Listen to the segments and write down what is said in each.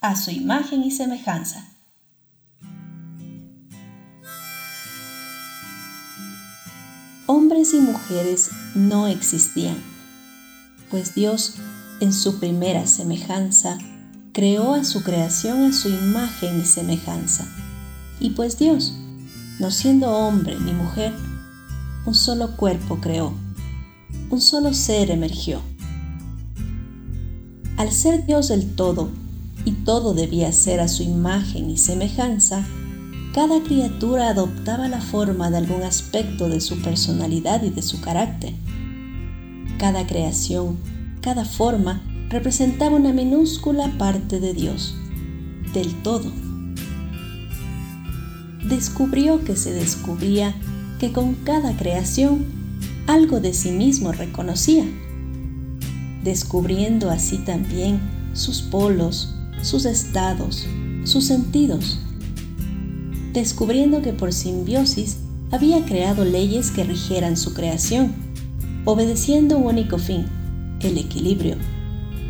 a su imagen y semejanza. Hombres y mujeres no existían, pues Dios, en su primera semejanza, creó a su creación a su imagen y semejanza. Y pues Dios, no siendo hombre ni mujer, un solo cuerpo creó, un solo ser emergió. Al ser Dios del todo, y todo debía ser a su imagen y semejanza, cada criatura adoptaba la forma de algún aspecto de su personalidad y de su carácter. Cada creación, cada forma representaba una minúscula parte de Dios, del todo. Descubrió que se descubría que con cada creación algo de sí mismo reconocía, descubriendo así también sus polos, sus estados, sus sentidos, descubriendo que por simbiosis había creado leyes que rigieran su creación, obedeciendo un único fin, el equilibrio,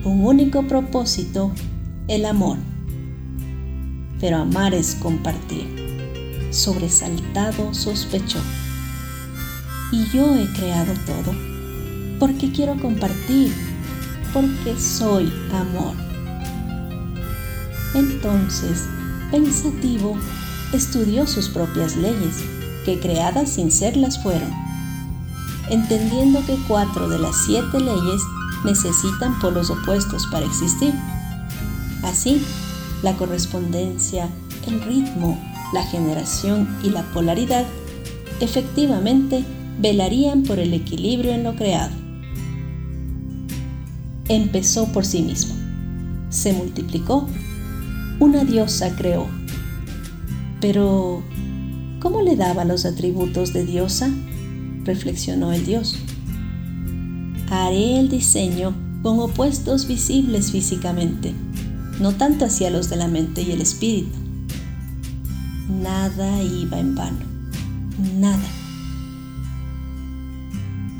un único propósito, el amor. Pero amar es compartir. Sobresaltado sospechó. Y yo he creado todo, porque quiero compartir, porque soy amor. Entonces, pensativo, estudió sus propias leyes, que creadas sin serlas fueron, entendiendo que cuatro de las siete leyes necesitan polos opuestos para existir. Así, la correspondencia, el ritmo, la generación y la polaridad efectivamente velarían por el equilibrio en lo creado. Empezó por sí mismo, se multiplicó una diosa creó. Pero, ¿cómo le daba los atributos de diosa? reflexionó el dios. Haré el diseño con opuestos visibles físicamente, no tanto hacia los de la mente y el espíritu. Nada iba en vano, nada.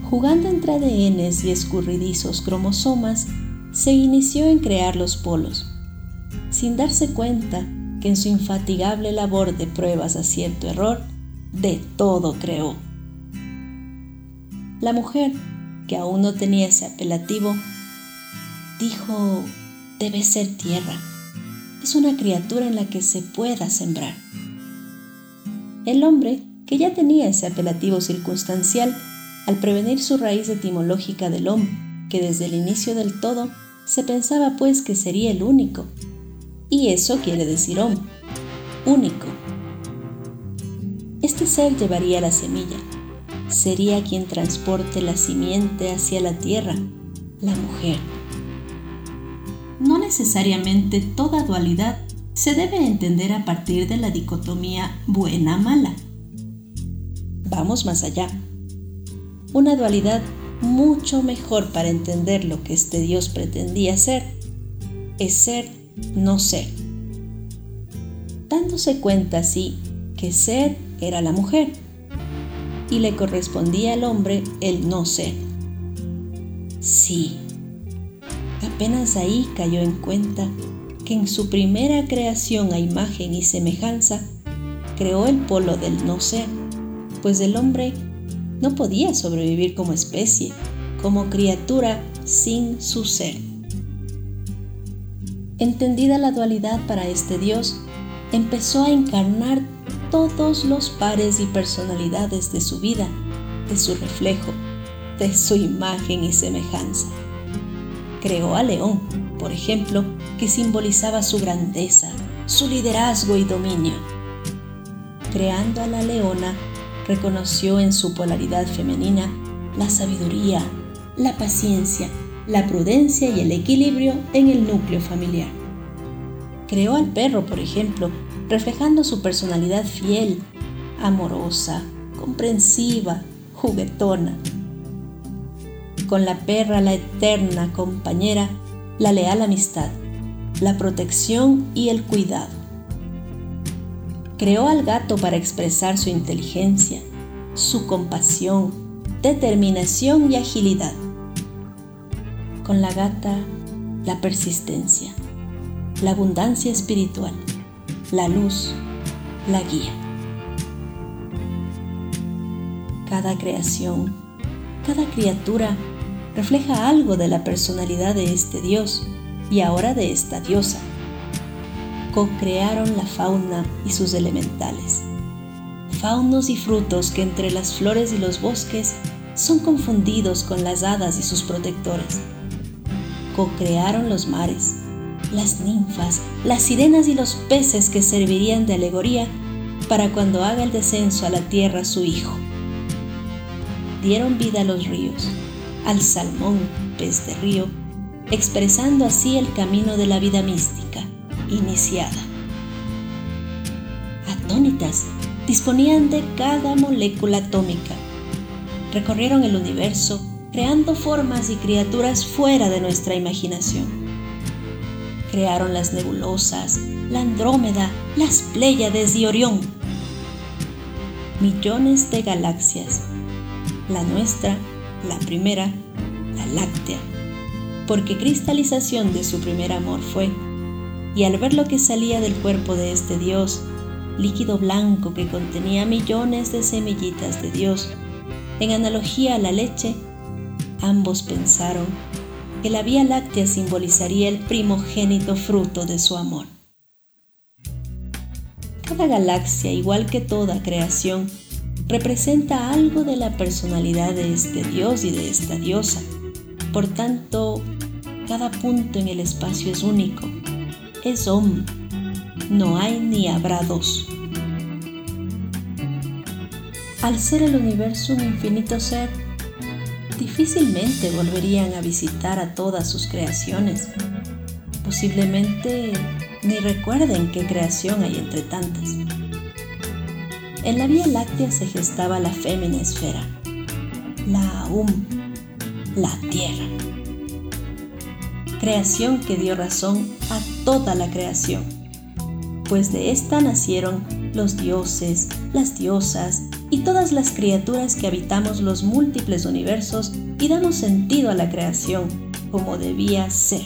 Jugando entre ADNs y escurridizos cromosomas, se inició en crear los polos sin darse cuenta que en su infatigable labor de pruebas a cierto error, de todo creó. La mujer, que aún no tenía ese apelativo, dijo, debe ser tierra. Es una criatura en la que se pueda sembrar. El hombre, que ya tenía ese apelativo circunstancial, al prevenir su raíz etimológica del hombre, que desde el inicio del todo se pensaba pues que sería el único, y eso quiere decir hombre, único. Este ser llevaría la semilla, sería quien transporte la simiente hacia la tierra, la mujer. No necesariamente toda dualidad se debe entender a partir de la dicotomía buena-mala. Vamos más allá. Una dualidad mucho mejor para entender lo que este Dios pretendía ser es ser no ser, dándose cuenta así que ser era la mujer y le correspondía al hombre el no ser. Sí, apenas ahí cayó en cuenta que en su primera creación a imagen y semejanza creó el polo del no ser, pues el hombre no podía sobrevivir como especie, como criatura sin su ser. Entendida la dualidad para este Dios, empezó a encarnar todos los pares y personalidades de su vida, de su reflejo, de su imagen y semejanza. Creó a León, por ejemplo, que simbolizaba su grandeza, su liderazgo y dominio. Creando a la leona, reconoció en su polaridad femenina la sabiduría, la paciencia, la prudencia y el equilibrio en el núcleo familiar. Creó al perro, por ejemplo, reflejando su personalidad fiel, amorosa, comprensiva, juguetona. Con la perra la eterna compañera, la leal amistad, la protección y el cuidado. Creó al gato para expresar su inteligencia, su compasión, determinación y agilidad con la gata la persistencia, la abundancia espiritual, la luz, la guía. Cada creación, cada criatura refleja algo de la personalidad de este Dios y ahora de esta diosa. Co-crearon la fauna y sus elementales. Faunos y frutos que entre las flores y los bosques son confundidos con las hadas y sus protectores. Co-crearon los mares, las ninfas, las sirenas y los peces que servirían de alegoría para cuando haga el descenso a la tierra su Hijo. Dieron vida a los ríos, al salmón, pez de río, expresando así el camino de la vida mística, iniciada. Atónitas, disponían de cada molécula atómica. Recorrieron el universo creando formas y criaturas fuera de nuestra imaginación. Crearon las nebulosas, la Andrómeda, las Pléyades y Orión. Millones de galaxias. La nuestra, la primera, la láctea, porque cristalización de su primer amor fue, y al ver lo que salía del cuerpo de este Dios, líquido blanco que contenía millones de semillitas de Dios, en analogía a la leche, ambos pensaron que la Vía Láctea simbolizaría el primogénito fruto de su amor. Cada galaxia, igual que toda creación, representa algo de la personalidad de este Dios y de esta diosa. Por tanto, cada punto en el espacio es único, es Om, no hay ni habrá dos. Al ser el universo un infinito ser, difícilmente volverían a visitar a todas sus creaciones. Posiblemente ni recuerden qué creación hay entre tantas. En la Vía Láctea se gestaba la fémina esfera, la Aum, la Tierra. Creación que dio razón a toda la creación, pues de esta nacieron los dioses, las diosas y todas las criaturas que habitamos los múltiples universos y damos sentido a la creación como debía ser.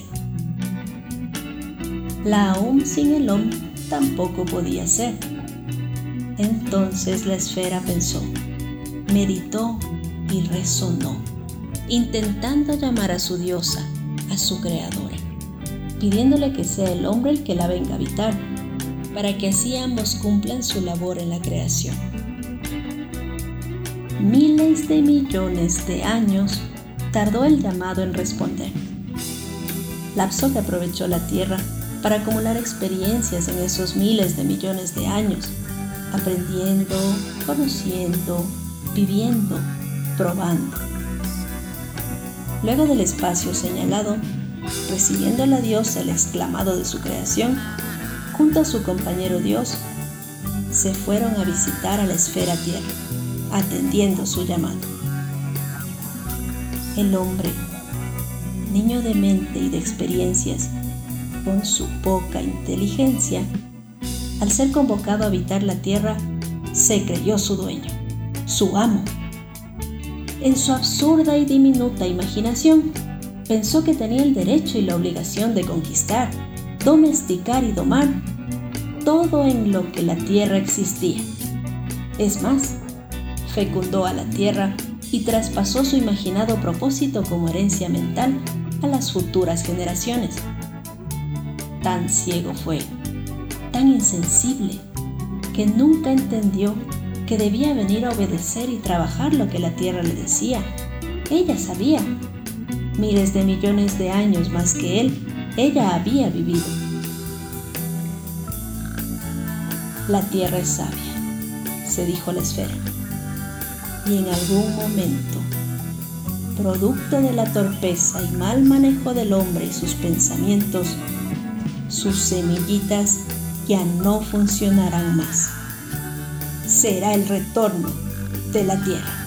La Aum sin el Om tampoco podía ser. Entonces la esfera pensó, meditó y resonó, intentando llamar a su diosa, a su creadora, pidiéndole que sea el hombre el que la venga a habitar, para que así ambos cumplan su labor en la creación. Miles de millones de años tardó el llamado en responder. Lapso que aprovechó la Tierra para acumular experiencias en esos miles de millones de años, aprendiendo, conociendo, viviendo, probando. Luego del espacio señalado, recibiendo la diosa el exclamado de su creación, junto a su compañero Dios, se fueron a visitar a la esfera Tierra, atendiendo su llamado. El hombre, niño de mente y de experiencias, con su poca inteligencia, al ser convocado a habitar la tierra, se creyó su dueño, su amo. En su absurda y diminuta imaginación, pensó que tenía el derecho y la obligación de conquistar, domesticar y domar todo en lo que la tierra existía. Es más, fecundó a la tierra y traspasó su imaginado propósito como herencia mental a las futuras generaciones. Tan ciego fue, tan insensible, que nunca entendió que debía venir a obedecer y trabajar lo que la tierra le decía. Ella sabía. Miles de millones de años más que él, ella había vivido. La tierra es sabia, se dijo la esfera. Y en algún momento, producto de la torpeza y mal manejo del hombre y sus pensamientos, sus semillitas ya no funcionarán más. Será el retorno de la tierra.